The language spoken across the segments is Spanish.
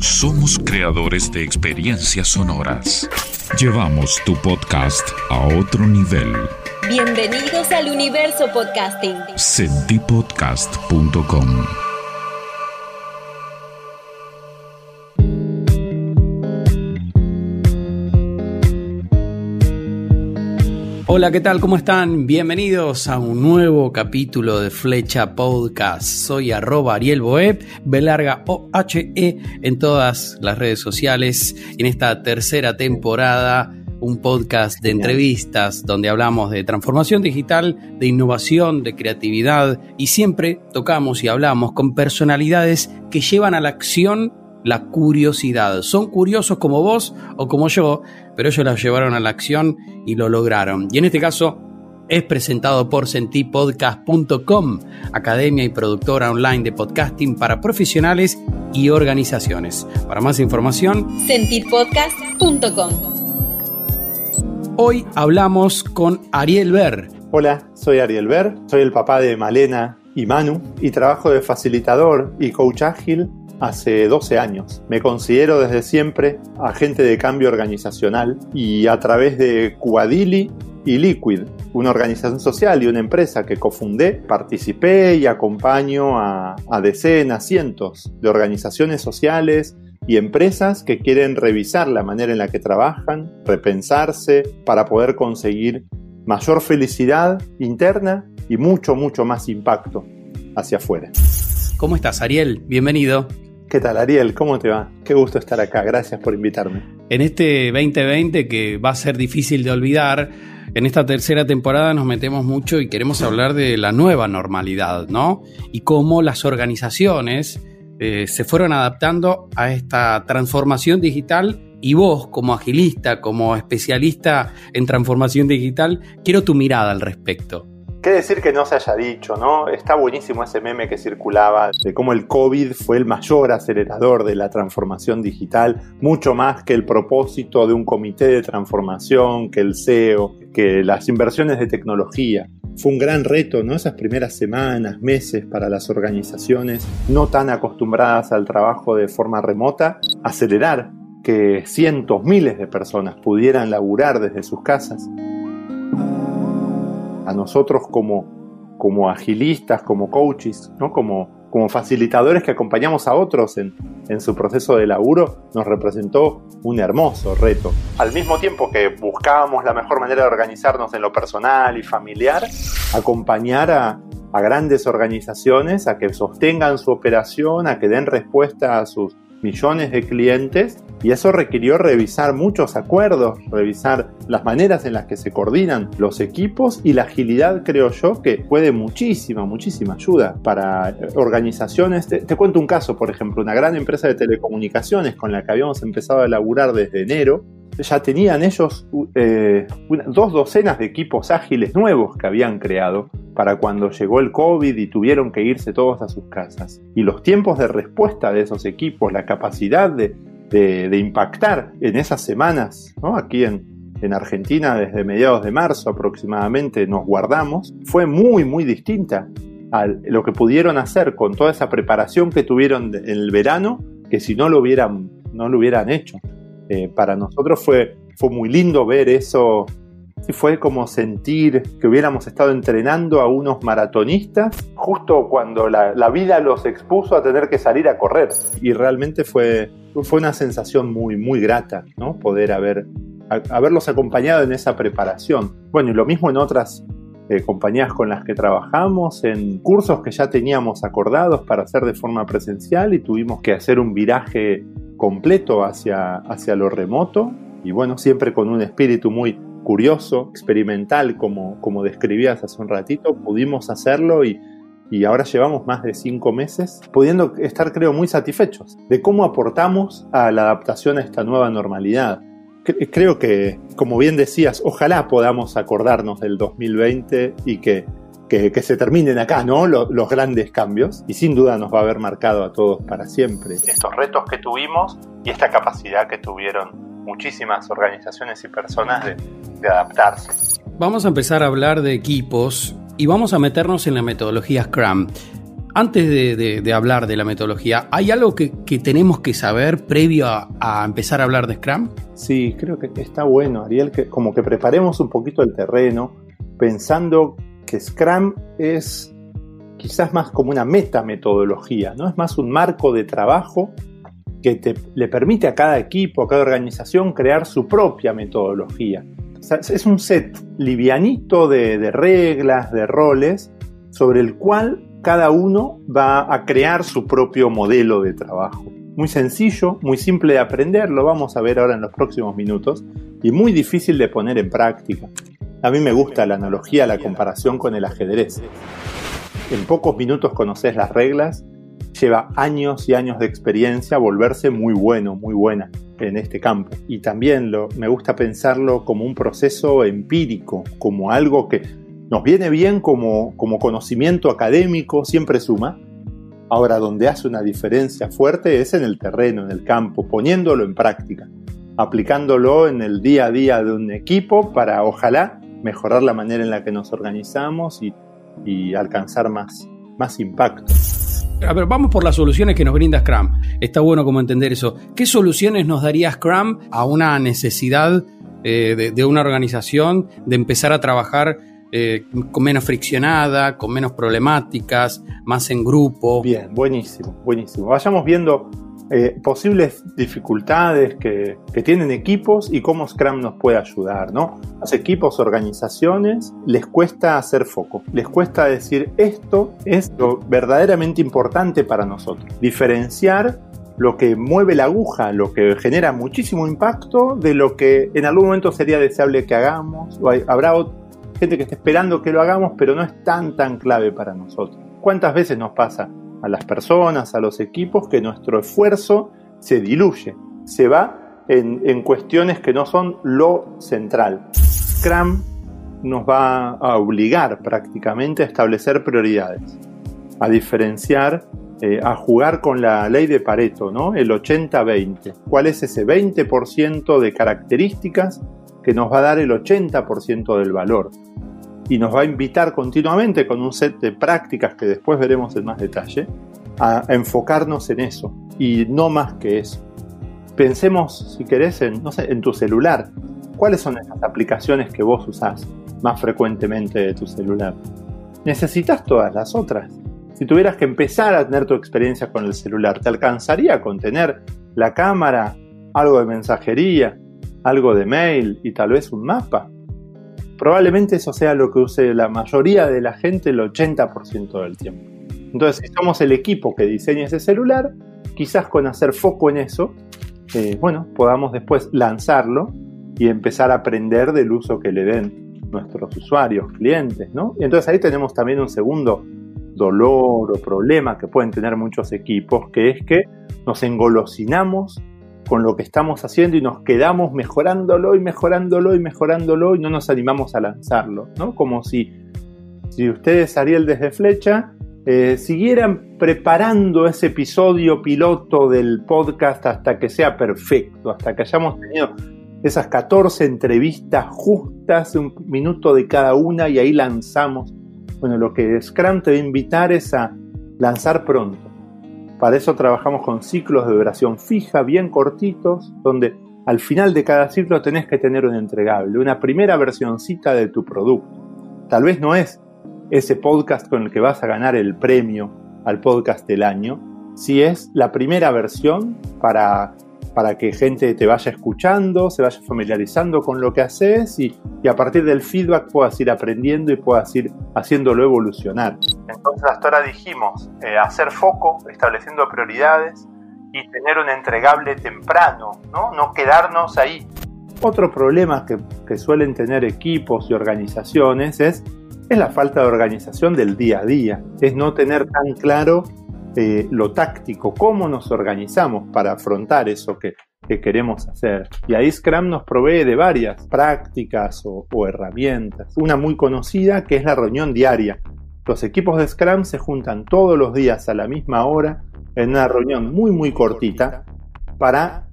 Somos creadores de experiencias sonoras. Llevamos tu podcast a otro nivel. Bienvenidos al universo podcasting. Sentipodcast.com Hola, ¿qué tal? ¿Cómo están? Bienvenidos a un nuevo capítulo de Flecha Podcast. Soy arroba Ariel Boeb, Belarga O-H-E en todas las redes sociales. En esta tercera temporada, un podcast de entrevistas donde hablamos de transformación digital, de innovación, de creatividad y siempre tocamos y hablamos con personalidades que llevan a la acción la curiosidad. Son curiosos como vos o como yo, pero ellos la llevaron a la acción y lo lograron. Y en este caso es presentado por sentipodcast.com, academia y productora online de podcasting para profesionales y organizaciones. Para más información, sentipodcast.com. Hoy hablamos con Ariel Ver. Hola, soy Ariel Ver, soy el papá de Malena y Manu y trabajo de facilitador y coach ágil hace 12 años. Me considero desde siempre agente de cambio organizacional y a través de Cubadili y Liquid, una organización social y una empresa que cofundé, participé y acompaño a, a decenas, cientos de organizaciones sociales y empresas que quieren revisar la manera en la que trabajan, repensarse para poder conseguir mayor felicidad interna y mucho, mucho más impacto hacia afuera. ¿Cómo estás, Ariel? Bienvenido. ¿Qué tal, Ariel? ¿Cómo te va? Qué gusto estar acá. Gracias por invitarme. En este 2020 que va a ser difícil de olvidar, en esta tercera temporada nos metemos mucho y queremos hablar de la nueva normalidad, ¿no? Y cómo las organizaciones eh, se fueron adaptando a esta transformación digital y vos como agilista, como especialista en transformación digital, quiero tu mirada al respecto. ¿Qué decir que no se haya dicho, no? Está buenísimo ese meme que circulaba de cómo el COVID fue el mayor acelerador de la transformación digital, mucho más que el propósito de un comité de transformación, que el SEO, que las inversiones de tecnología. Fue un gran reto, ¿no? Esas primeras semanas, meses para las organizaciones no tan acostumbradas al trabajo de forma remota, acelerar que cientos, miles de personas pudieran laburar desde sus casas a nosotros como, como agilistas, como coaches, ¿no? como, como facilitadores que acompañamos a otros en, en, su proceso de laburo, nos representó un hermoso reto. Al mismo tiempo que buscábamos la mejor manera de organizarnos en lo personal y familiar, acompañar a, a grandes organizaciones a que sostengan su operación, a que den respuesta a sus millones de clientes y eso requirió revisar muchos acuerdos, revisar las maneras en las que se coordinan los equipos y la agilidad creo yo que fue de muchísima, muchísima ayuda para organizaciones. Te, cuento un caso, por ejemplo, una gran empresa de telecomunicaciones con la que habíamos empezado a laburar desde enero, ya tenían ellos eh, dos docenas de equipos ágiles nuevos que habían creado para cuando llegó el COVID y tuvieron que irse todos a sus casas. Y los tiempos de respuesta de esos equipos, la capacidad de impactar en esas semanas, ¿no? aquí en, en Argentina desde mediados de marzo aproximadamente nos guardamos, fue muy, muy distinta a lo que pudieron hacer con toda esa preparación que tuvieron en el verano, que si no lo hubieran, no lo hubieran hecho. Eh, para nosotros fue, fue muy lindo ver eso. Y fue como sentir que hubiéramos estado entrenando a unos maratonistas justo cuando la, la, vida los expuso a tener que salir a correr. Y realmente fue, fue una sensación muy, muy grata, ¿no? Poder haber, a, haberlos acompañado en esa preparación. Bueno, y lo mismo en otras eh, compañías con las que trabajamos, en cursos que ya teníamos acordados para hacer de forma presencial y tuvimos que hacer un viraje completo hacia, hacia lo remoto y bueno, siempre con un espíritu muy curioso, experimental, como, como describías hace un ratito, pudimos hacerlo y, y ahora llevamos más de cinco meses pudiendo estar, creo, muy satisfechos de cómo aportamos a la adaptación a esta nueva normalidad. Creo que, como bien decías, ojalá podamos acordarnos del 2020 y que que, que, se terminen acá, ¿no? Los, los, grandes cambios. Y sin duda nos va a haber marcado a todos para siempre. Estos retos que tuvimos y esta capacidad que tuvieron muchísimas organizaciones y personas de, de adaptarse. Vamos a empezar a hablar de equipos y vamos a meternos en la metodología Scrum. Antes de, hablar de la metodología, ¿hay algo que, tenemos que saber previo a, empezar a hablar de Scrum? Sí, creo que está bueno, Ariel, que como que preparemos un poquito el terreno, pensando que Scrum es quizás más como una metametodología, ¿no? Es más un marco de trabajo que le permite a cada equipo, a cada organización crear su propia metodología. es un set livianito de reglas, de roles, sobre el cual cada uno va a crear su propio modelo de trabajo. Muy sencillo, muy simple de aprender, lo vamos a ver ahora en los próximos minutos, y muy difícil de poner en práctica. A mí me gusta la analogía, la comparación con el ajedrez. En pocos minutos conoces las reglas, lleva años y años de experiencia volverse muy bueno, muy buena en este campo. Y también lo, me gusta pensarlo como un proceso empírico, como algo que nos viene bien como, como conocimiento académico, siempre suma. Ahora, donde hace una diferencia fuerte es en el terreno, en el campo, poniéndolo en práctica, aplicándolo en el día a día de un equipo para, ojalá, mejorar la manera en la que nos organizamos y, y alcanzar más, más impacto. A ver, vamos por las soluciones que nos brinda Scrum. Está bueno como entender eso. ¿Qué soluciones nos daría Scrum a una necesidad eh, de, de, una organización de empezar a trabajar eh, con menos friccionada, con menos problemáticas, más en grupo. Bien, buenísimo, buenísimo. Vayamos viendo eh, posibles dificultades que, tienen equipos y cómo Scrum nos puede ayudar, ¿no? Los equipos, organizaciones, les cuesta hacer foco, les cuesta decir esto es lo verdaderamente importante para nosotros. Diferenciar lo que mueve la aguja, lo que genera muchísimo impacto de lo que en algún momento sería deseable que hagamos. O habrá gente que está esperando que lo hagamos, pero no es tan tan clave para nosotros. ¿Cuántas veces nos pasa a las personas, a los equipos, que nuestro esfuerzo se diluye, se va en, en cuestiones que no son lo central? Scrum nos va a obligar prácticamente a establecer prioridades, a diferenciar, eh, a jugar con la ley de Pareto, ¿no? El 80-20. ¿Cuál es ese 20% de características que nos va a dar el 80% del valor? Y nos va a invitar continuamente con un set de prácticas que después veremos en más detalle a enfocarnos en eso y no más que eso. Pensemos, si querés, en, no sé, en tu celular. ¿Cuáles son esas aplicaciones que vos usás más frecuentemente de tu celular? Necesitas todas las otras. Si tuvieras que empezar a tener tu experiencia con el celular, ¿te alcanzaría con tener la cámara, algo de mensajería, algo de mail y tal vez un mapa? Probablemente eso sea lo que use la mayoría de la gente el 80% del tiempo. Entonces, si somos el equipo que diseña ese celular, quizás con hacer foco en eso, eh, bueno, podamos después lanzarlo y empezar a aprender del uso que le den nuestros usuarios, clientes, ¿no? Y entonces ahí tenemos también un segundo dolor o problema que pueden tener muchos equipos, que es que nos engolosinamos con lo que estamos haciendo y nos quedamos mejorándolo y mejorándolo y mejorándolo y no nos animamos a lanzarlo, ¿no? Como si, si ustedes, Ariel, desde Flecha, eh, siguieran preparando ese episodio piloto del podcast hasta que sea perfecto, hasta que hayamos tenido esas 14 entrevistas justas, un minuto de cada una y ahí lanzamos. Bueno, lo que Scrum te va a invitar es a lanzar pronto para eso trabajamos con ciclos de duración fija, bien cortitos, donde al final de cada ciclo tenés que tener un entregable, una primera versioncita de tu producto. Tal vez no es ese podcast con el que vas a ganar el premio al podcast del año, si es la primera versión para para que gente te vaya escuchando, se vaya familiarizando con lo que haces y, a partir del feedback puedas ir aprendiendo y puedas ir haciéndolo evolucionar. Entonces hasta ahora dijimos, eh, hacer foco, estableciendo prioridades y tener un entregable temprano, no, no quedarnos ahí. Otro problema que, que suelen tener equipos y organizaciones es, es la falta de organización del día a día, es no tener tan claro eh, lo táctico, cómo nos organizamos para afrontar eso que, queremos hacer. Y ahí Scrum nos provee de varias prácticas o, herramientas. Una muy conocida que es la reunión diaria. Los equipos de Scrum se juntan todos los días a la misma hora en una reunión muy muy cortita para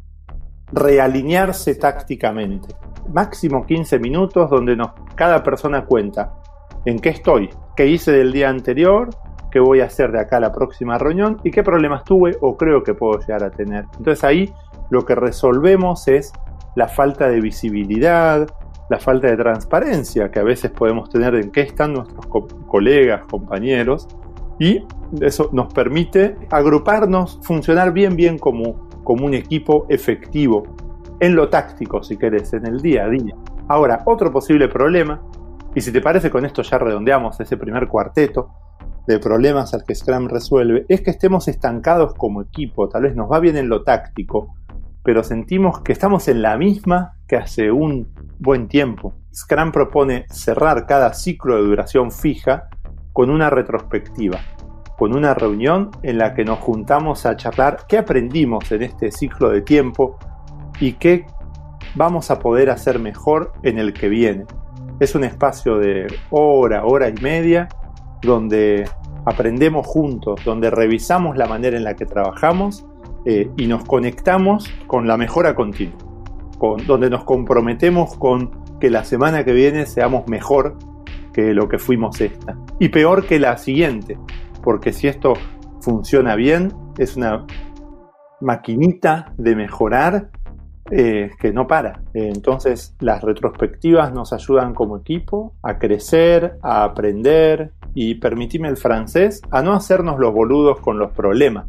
realinearse tácticamente. Máximo 15 minutos donde nos, cada persona cuenta en qué estoy, qué hice del día anterior, qué voy a hacer de acá a la próxima reunión y qué problemas tuve o creo que puedo llegar a tener. Entonces ahí lo que resolvemos es la falta de visibilidad, la falta de transparencia que a veces podemos tener en qué están nuestros colegas, compañeros, y eso nos permite agruparnos, funcionar bien, bien como, como un equipo efectivo en lo táctico, si querés, en el día a día. Ahora, otro posible problema, y si te parece con esto ya redondeamos ese primer cuarteto de problemas al que Scrum resuelve, es que estemos estancados como equipo, tal vez nos va bien en lo táctico, pero sentimos que estamos en la misma que hace un buen tiempo. Scrum propone cerrar cada ciclo de duración fija con una retrospectiva, con una reunión en la que nos juntamos a charlar qué aprendimos en este ciclo de tiempo y qué vamos a poder hacer mejor en el que viene. Es un espacio de hora, hora y media, donde aprendemos juntos, donde revisamos la manera en la que trabajamos eh, y nos conectamos con la mejora continua, con, donde nos comprometemos con que la semana que viene seamos mejor que lo que fuimos esta. Y peor que la siguiente, porque si esto funciona bien, es una maquinita de mejorar eh, que no para. Entonces las retrospectivas nos ayudan como equipo a crecer, a aprender y permitime el francés, a no hacernos los boludos con los problemas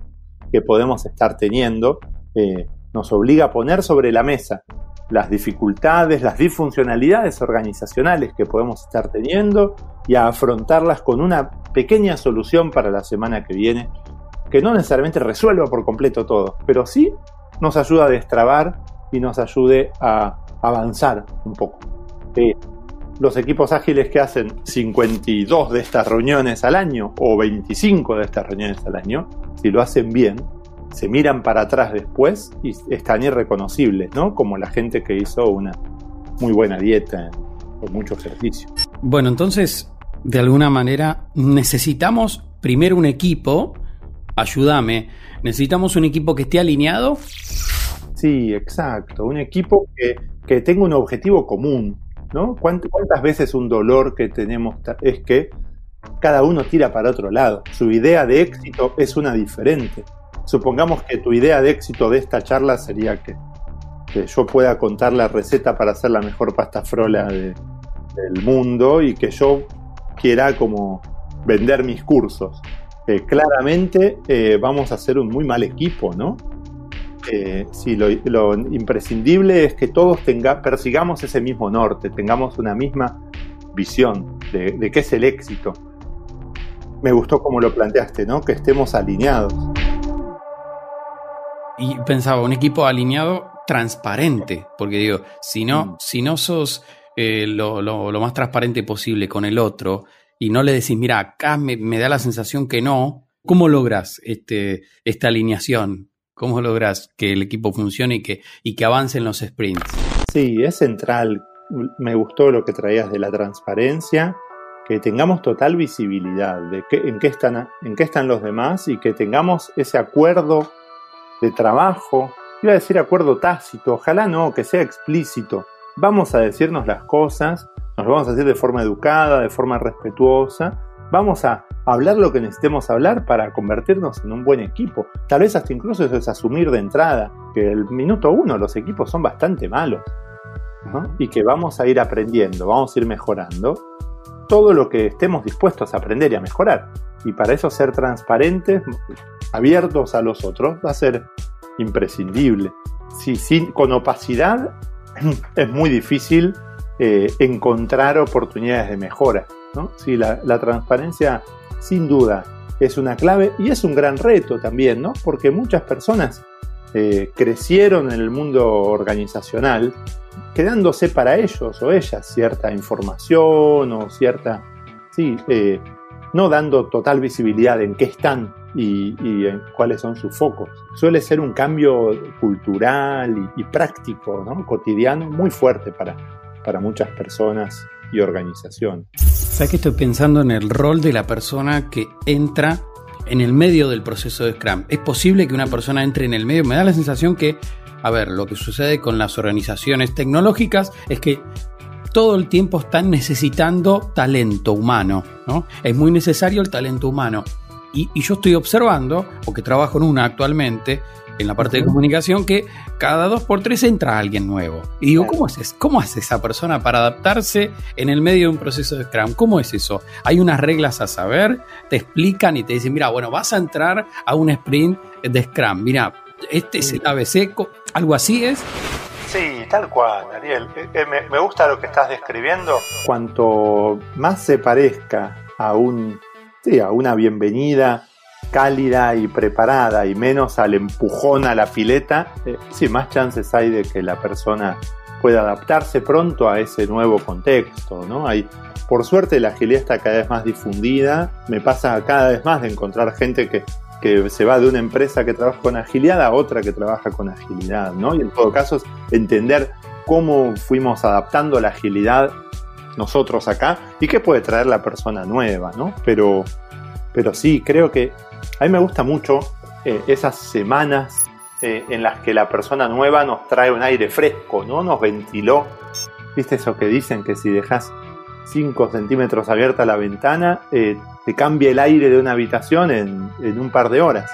que podemos estar teniendo, eh, nos obliga a poner sobre la mesa las dificultades, las disfuncionalidades organizacionales que podemos estar teniendo y a afrontarlas con una pequeña solución para la semana que viene, que no necesariamente resuelva por completo todo, pero sí nos ayuda a destrabar y nos ayude a avanzar un poco. Los equipos ágiles que hacen 52 de estas reuniones al año o 25 de estas reuniones al año, si lo hacen bien, se miran para atrás después y están irreconocibles, ¿no? Como la gente que hizo una muy buena dieta con mucho ejercicio. Bueno, entonces, de alguna manera, necesitamos primero un equipo, ayúdame, necesitamos un equipo que esté alineado. Sí, exacto, un equipo que, que tenga un objetivo común, ¿no? ¿Cuántas veces un dolor que tenemos es que cada uno tira para otro lado? Su idea de éxito es una diferente. Supongamos que tu idea de éxito de esta charla sería que, yo pueda contar la receta para hacer la mejor pasta frola del mundo y que yo quiera como vender mis cursos. Eh, claramente eh, vamos a ser un muy mal equipo, ¿no? Eh, sí, lo, imprescindible es que todos tenga, persigamos ese mismo norte, tengamos una misma visión de, qué es el éxito. Me gustó como lo planteaste, ¿no? Que estemos alineados. Y pensaba, un equipo alineado transparente, porque digo, si no, mm. si no sos eh, lo, más transparente posible con el otro y no le decís, mira, acá me, da la sensación que no, ¿cómo logras este, esta alineación? ¿Cómo logras que el equipo funcione y que, y que avance en los sprints? Sí, es central. Me gustó lo que traías de la transparencia, que tengamos total visibilidad de en, qué están, en qué están los demás y que tengamos ese acuerdo de trabajo. Iba a decir acuerdo tácito, ojalá no, que sea explícito. Vamos a decirnos las cosas, nos vamos a decir de forma educada, de forma respetuosa, vamos a hablar lo que necesitemos hablar para convertirnos en un buen equipo. Tal vez hasta incluso eso es asumir de entrada que el minuto uno los equipos son bastante malos y que vamos a ir aprendiendo, vamos a ir mejorando todo lo que estemos dispuestos a aprender y a mejorar. Y para eso ser transparentes, abiertos a los otros, va a ser imprescindible. Si sin, con opacidad es muy difícil eh, encontrar oportunidades de mejora. ¿No? la, transparencia sin duda es una clave y es un gran reto también, ¿no? porque muchas personas eh, crecieron en el mundo organizacional quedándose para ellos o ellas cierta información o cierta, sí, eh, no dando total visibilidad en qué están y, en cuáles son sus focos. Suele ser un cambio cultural y, práctico, ¿no? cotidiano, muy fuerte para, para muchas personas y organizaciones. ¿Sabes que estoy pensando en el rol de la persona que entra en el medio del proceso de Scrum? ¿Es posible que una persona entre en el medio? Me da la sensación que, a ver, lo que sucede con las organizaciones tecnológicas es que todo el tiempo están necesitando talento humano, ¿no? Es muy necesario el talento humano. Y, yo estoy observando, porque trabajo en una actualmente, en la parte de comunicación, que cada dos por tres entra alguien nuevo. Y digo, ¿cómo, es, ¿cómo hace esa persona para adaptarse en el medio de un proceso de Scrum? ¿Cómo es eso? Hay unas reglas a saber, te explican y te dicen, mira, bueno, vas a entrar a un sprint de Scrum. Mira, este es el ABC, algo así es. Sí, tal cual, Ariel. Eh, eh, me, gusta lo que estás describiendo. Cuanto más se parezca a un sí, a una bienvenida cálida y preparada y menos al empujón a la pileta, eh, sí, más chances hay de que la persona pueda adaptarse pronto a ese nuevo contexto, ¿no? Hay, por suerte la agilidad está cada vez más difundida, me pasa cada vez más de encontrar gente que que se va de una empresa que trabaja con agilidad a otra que trabaja con agilidad, ¿no? Y en todo caso es entender cómo fuimos adaptando la agilidad nosotros acá y qué puede traer la persona nueva, ¿no? Pero, pero sí, creo que a mí me gusta mucho eh, esas semanas eh, en las que la persona nueva nos trae un aire fresco, ¿no? Nos ventiló. ¿Viste eso que dicen que si dejas 5 centímetros abierta la ventana, eh, te cambia el aire de una habitación en, en un par de horas.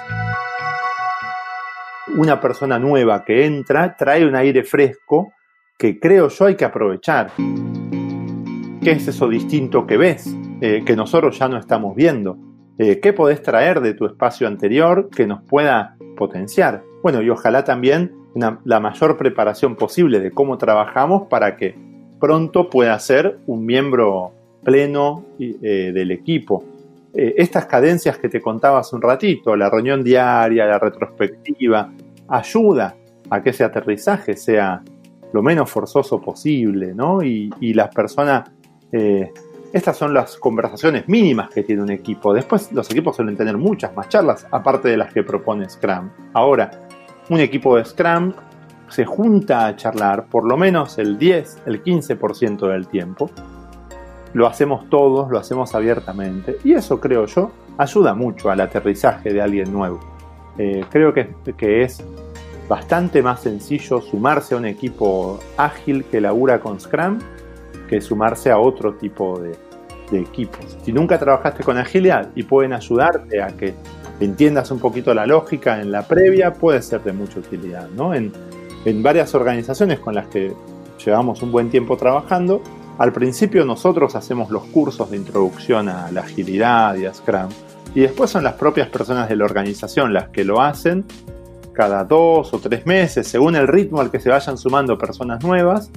Una persona nueva que entra trae un aire fresco que creo yo hay que aprovechar. ¿Qué es eso distinto que ves? Que nosotros ya no estamos viendo. Eh, ¿Qué podés traer de tu espacio anterior que nos pueda potenciar? Bueno, y ojalá también la mayor preparación posible de cómo trabajamos para que pronto pueda ser un miembro pleno eh, del equipo. Eh, estas cadencias que te contaba hace un ratito, la reunión diaria, la retrospectiva, ayuda a que ese aterrizaje sea lo menos forzoso posible, ¿no? Y, las personas, estas son las conversaciones mínimas que tiene un equipo. Después los equipos suelen tener muchas más charlas, aparte de las que propone Scrum. Ahora, un equipo de Scrum se junta a charlar por lo menos el 10, el 15% del tiempo. Lo hacemos todos, lo hacemos abiertamente. Y eso creo yo ayuda mucho al aterrizaje de alguien nuevo. Eh, creo que, que es bastante más sencillo sumarse a un equipo ágil que labura con Scrum que sumarse a otro tipo de, equipos. Si nunca trabajaste con agilidad y pueden ayudarte a que entiendas un poquito la lógica en la previa, puede ser de mucha utilidad. ¿no? En, en varias organizaciones con las que llevamos un buen tiempo trabajando, al principio nosotros hacemos los cursos de introducción a la agilidad y a Scrum, y después son las propias personas de la organización las que lo hacen cada dos o tres meses, según el ritmo al que se vayan sumando personas nuevas.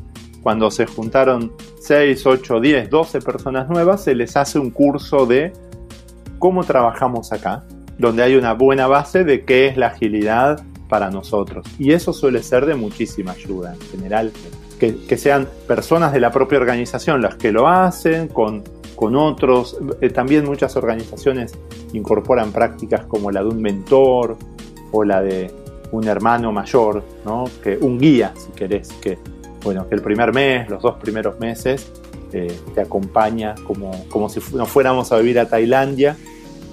Cuando se juntaron 6, 8, 10, 12 personas nuevas, se les hace un curso de cómo trabajamos acá, donde hay una buena base de qué es la agilidad para nosotros. Y eso suele ser de muchísima ayuda en general. Que, sean personas de la propia organización las que lo hacen, con, con otros. Eh, también muchas organizaciones incorporan prácticas como la de un mentor o la de un hermano mayor, ¿no? que, un guía, si querés, que, bueno, que el primer mes, los dos primeros meses, eh, te acompaña como, como si nos fuéramos a vivir a Tailandia,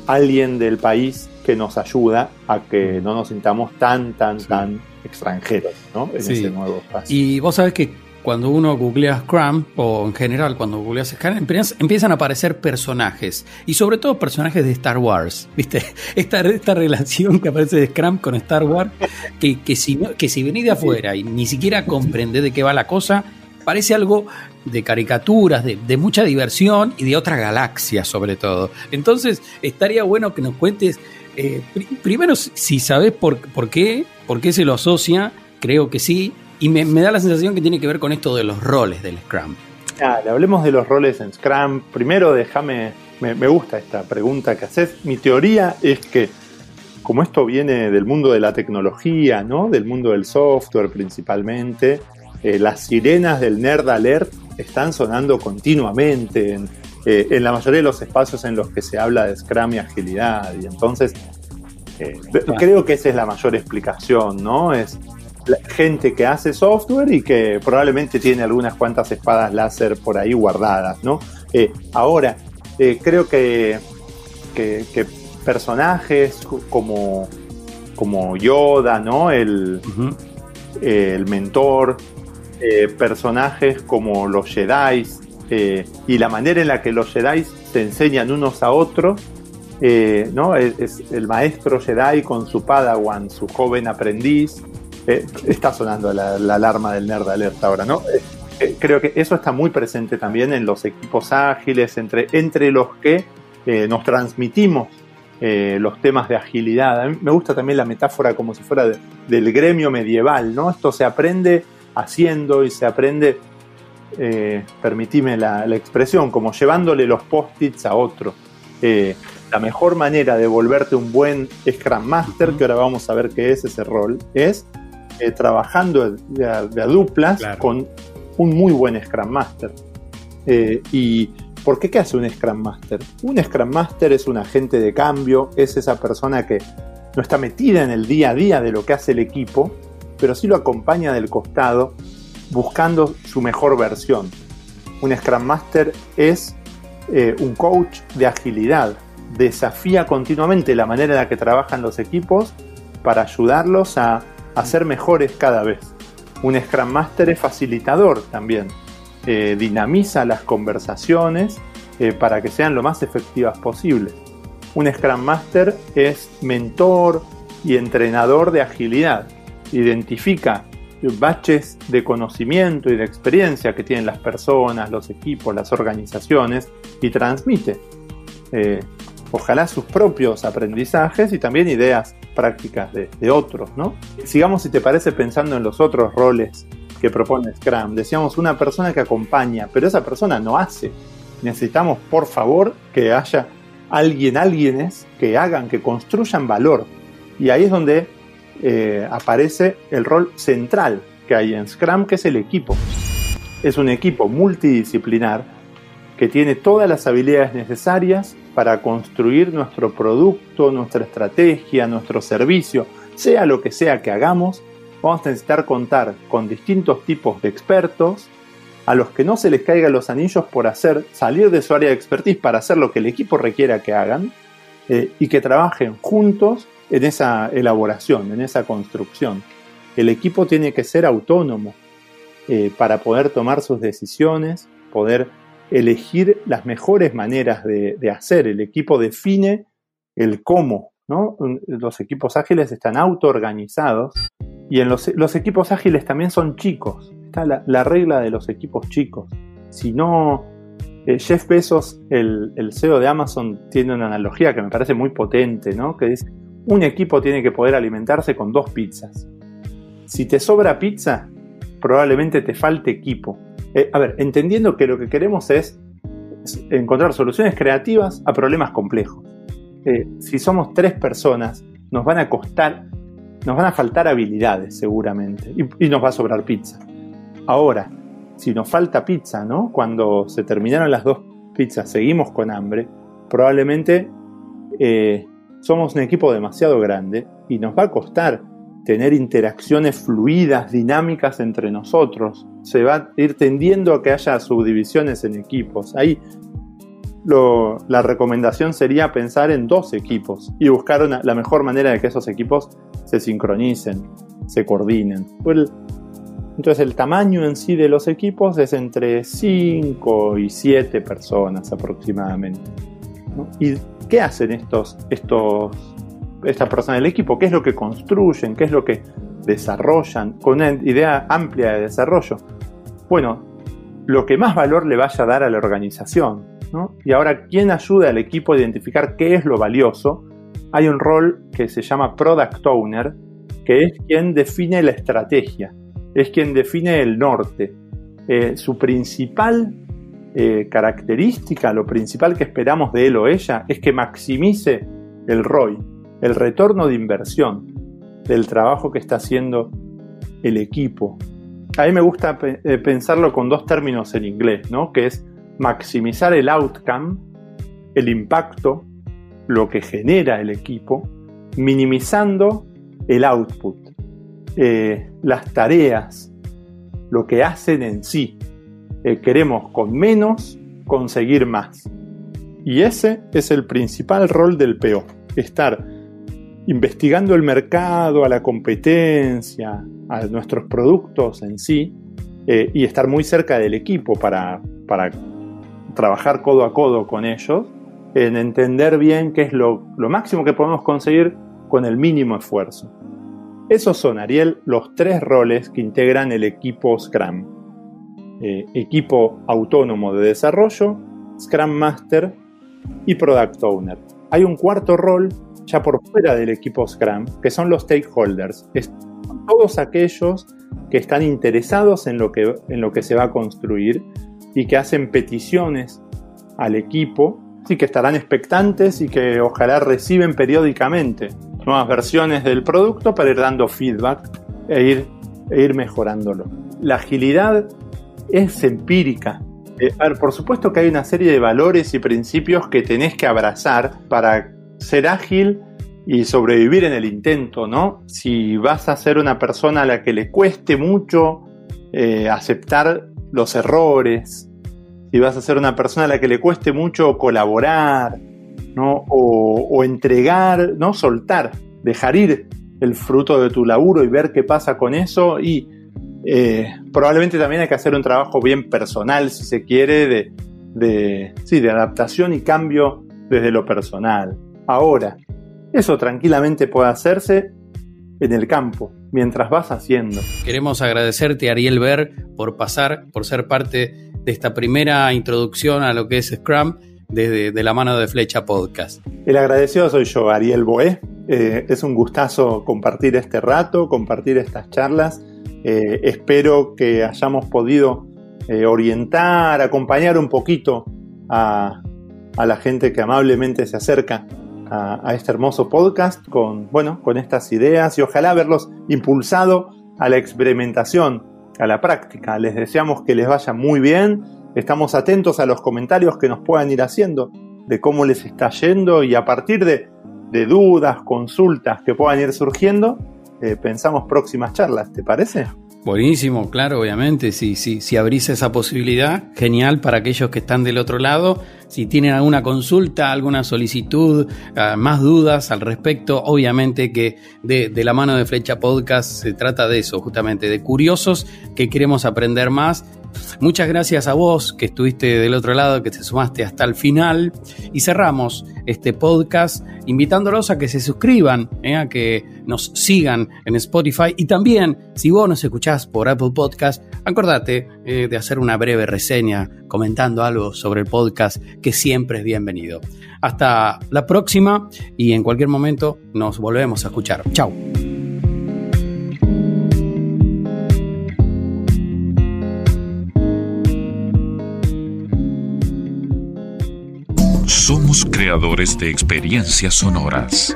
alguien del país que nos ayuda a que no nos sintamos tan, tan, tan extranjeros ¿no? en ese nuevo espacio. Y vos sabés que cuando uno googlea Scrum, o en general cuando googleas Scrum, empiezan a aparecer personajes, y sobre todo personajes de Star Wars, ¿viste? Esta, esta relación que aparece de Scrum con Star Wars, que, que, si, que si venís de afuera y ni siquiera comprende de qué va la cosa, parece algo de caricaturas, de, mucha diversión y de otra galaxia sobre todo. Entonces, estaría bueno que nos cuentes, eh, primero, si sabes por, por, qué, por qué se lo asocia, creo que sí, y me, da la sensación que tiene que ver con esto de los roles del Scrum. hablemos de los roles en Scrum. Primero, déjame, me, me gusta esta pregunta que haces. Mi teoría es que como esto viene del mundo de la tecnología, ¿no? del mundo del software principalmente, eh, las sirenas del Nerd Alert están sonando continuamente eh, en, la mayoría de los espacios en los que se habla de Scrum y agilidad. Y entonces, eh, creo que esa es la mayor explicación, ¿no? Es gente que hace software y que probablemente tiene algunas cuantas espadas láser por ahí guardadas, ¿no? ahora, creo que, que, personajes como, como Yoda, ¿no? El, el mentor, eh, personajes como los Jedi eh, y la manera en la que los Jedi se enseñan unos a otros eh, ¿no? Es, el maestro Jedi con su Padawan, su joven aprendiz. Eh, está sonando la, alarma del Nerd Alert ahora, ¿no? Eh, creo que eso está muy presente también en los equipos ágiles, entre, entre los que nos transmitimos los temas de agilidad. Me gusta también la metáfora como si fuera del gremio medieval, ¿no? Esto se aprende haciendo y se aprende, permitime la, la, expresión, como llevándole los post-its a otro la mejor manera de volverte un buen Scrum Master, que ahora vamos a ver qué es ese rol, es eh, trabajando de a, duplas con un muy buen Scrum Master. Eh, ¿Y por qué qué hace un Scrum Master? Un Scrum Master es un agente de cambio, es esa persona que no está metida en el día a día de lo que hace el equipo, pero sí lo acompaña del costado buscando su mejor versión. Un Scrum Master es eh, un coach de agilidad, desafía continuamente la manera en la que trabajan los equipos para ayudarlos a, a ser mejores cada vez. Un Scrum Master es facilitador también, eh, dinamiza las conversaciones eh, para que sean lo más efectivas posibles. Un Scrum Master es mentor y entrenador de agilidad, identifica baches de conocimiento y de experiencia que tienen las personas, los equipos, las organizaciones y transmite. Eh, ojalá sus propios aprendizajes y también ideas prácticas de, otros, ¿no? Sigamos, si te parece, pensando en los otros roles que propone Scrum. Decíamos una persona que acompaña, pero esa persona no hace. Necesitamos, por favor, que haya alguien, alguienes que hagan, que construyan valor. Y ahí es donde eh, aparece el rol central que hay en Scrum, que es el equipo. Es un equipo multidisciplinar que tiene todas las habilidades necesarias para construir nuestro producto, nuestra estrategia, nuestro servicio, sea lo que sea que hagamos, vamos a necesitar contar con distintos tipos de expertos a los que no se les caigan los anillos por hacer, salir de su área de expertise para hacer lo que el equipo requiera que hagan eh, y que trabajen juntos en esa elaboración, en esa construcción. El equipo tiene que ser autónomo eh, para poder tomar sus decisiones, poder elegir las mejores maneras de, hacer. El equipo define el cómo. Los equipos ágiles están autoorganizados y en los, equipos ágiles también son chicos. Está la, regla de los equipos chicos. Si no, eh, Jeff Bezos, el, CEO de Amazon, tiene una analogía que me parece muy potente, que dice, un equipo tiene que poder alimentarse con dos pizzas. Si te sobra pizza, probablemente te falte equipo. Eh, a ver, entendiendo que lo que queremos es encontrar soluciones creativas a problemas complejos. Eh, si somos tres personas, nos van a costar, nos van a faltar habilidades seguramente y, nos va a sobrar pizza. Ahora, si nos falta pizza, ¿no? Cuando se terminaron las dos pizzas, seguimos con hambre, probablemente eh, somos un equipo demasiado grande y nos va a costar tener interacciones fluidas, dinámicas entre nosotros. Se va a ir tendiendo a que haya subdivisiones en equipos. Ahí la recomendación sería pensar en dos equipos y buscar la mejor manera de que esos equipos se sincronicen, se coordinen. Entonces el tamaño en sí de los equipos es entre 5 y 7 personas aproximadamente. ¿Y qué hacen estos, estos esta persona del equipo, qué es lo que construyen, qué es lo que desarrollan, con una idea amplia de desarrollo. Bueno, lo que más valor le vaya a dar a la organización. Y ahora, ¿quién ayuda al equipo a identificar qué es lo valioso? Hay un rol que se llama Product Owner, que es quien define la estrategia, es quien define el norte. Eh, su principal eh, característica, lo principal que esperamos de él o ella, es que maximice el ROI, el retorno de inversión del trabajo que está haciendo el equipo. A mí me gusta eh, pensarlo con dos términos en inglés, ¿no? Que es maximizar el outcome, el impacto, lo que genera el equipo, minimizando el output, eh, las tareas, lo que hacen en sí. Eh, queremos con menos conseguir más. Y ese es el principal rol del PO, estar investigando el mercado, a la competencia, a nuestros productos en sí, eh, y estar muy cerca del equipo para, para, trabajar codo a codo con ellos en entender bien qué es lo, máximo que podemos conseguir con el mínimo esfuerzo. Esos son, Ariel, los tres roles que integran el equipo Scrum. Eh, equipo autónomo de desarrollo, Scrum Master y Product Owner. Hay un cuarto rol ya por fuera del equipo Scrum, que son los stakeholders. todos aquellos que están interesados en lo que, en lo que se va a construir y que hacen peticiones al equipo y que estarán expectantes y que ojalá reciben periódicamente nuevas versiones del producto para ir dando feedback e ir, e ir mejorándolo. La agilidad es empírica. Eh, por supuesto que hay una serie de valores y principios que tenés que abrazar para ser ágil y sobrevivir en el intento, ¿no? Si vas a ser una persona a la que le cueste mucho eh, aceptar los errores, si vas a ser una persona a la que le cueste mucho colaborar, ¿no? O, entregar, ¿no? Soltar, dejar ir el fruto de tu laburo y ver qué pasa con eso. Y eh, probablemente también hay que hacer un trabajo bien personal, si se quiere, de, adaptación y cambio desde lo personal. Ahora, eso tranquilamente puede hacerse en el campo, mientras vas haciendo. Queremos agradecerte, Ariel Ver, por pasar, por ser parte de esta primera introducción a lo que es Scrum desde de la mano de Flecha Podcast. El agradecido soy yo, Ariel Boé. Eh, es un gustazo compartir este rato, compartir estas charlas. Eh, espero que hayamos podido eh, orientar, acompañar un poquito a, a, la gente que amablemente se acerca a, este hermoso podcast con, bueno, con estas ideas y ojalá haberlos impulsado a la experimentación a la práctica. Les deseamos que les vaya muy bien. Estamos atentos a los comentarios que nos puedan ir haciendo de cómo les está yendo y a partir de, dudas, consultas que puedan ir surgiendo, eh, pensamos próximas charlas. ¿Te parece? Buenísimo, claro, obviamente. Si, si, si abrís esa posibilidad, genial para aquellos que están del otro lado. Si tienen alguna consulta, alguna solicitud, ah, más dudas al respecto, obviamente que de, de, la mano de Flecha Podcast se trata de eso, justamente, de curiosos que queremos aprender más Muchas gracias a vos que estuviste del otro lado, que te sumaste hasta el final. Y cerramos este podcast invitándolos a que se suscriban, eh, a que nos sigan en Spotify. Y también, si vos nos escuchás por Apple Podcast, acordate eh, de hacer una breve reseña comentando algo sobre el podcast, que siempre es bienvenido. Hasta la próxima y en cualquier momento nos volvemos a escuchar. Chao. Somos creadores de experiencias sonoras.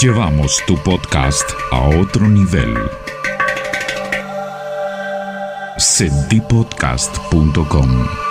Llevamos tu podcast a otro nivel. Sentipodcast.com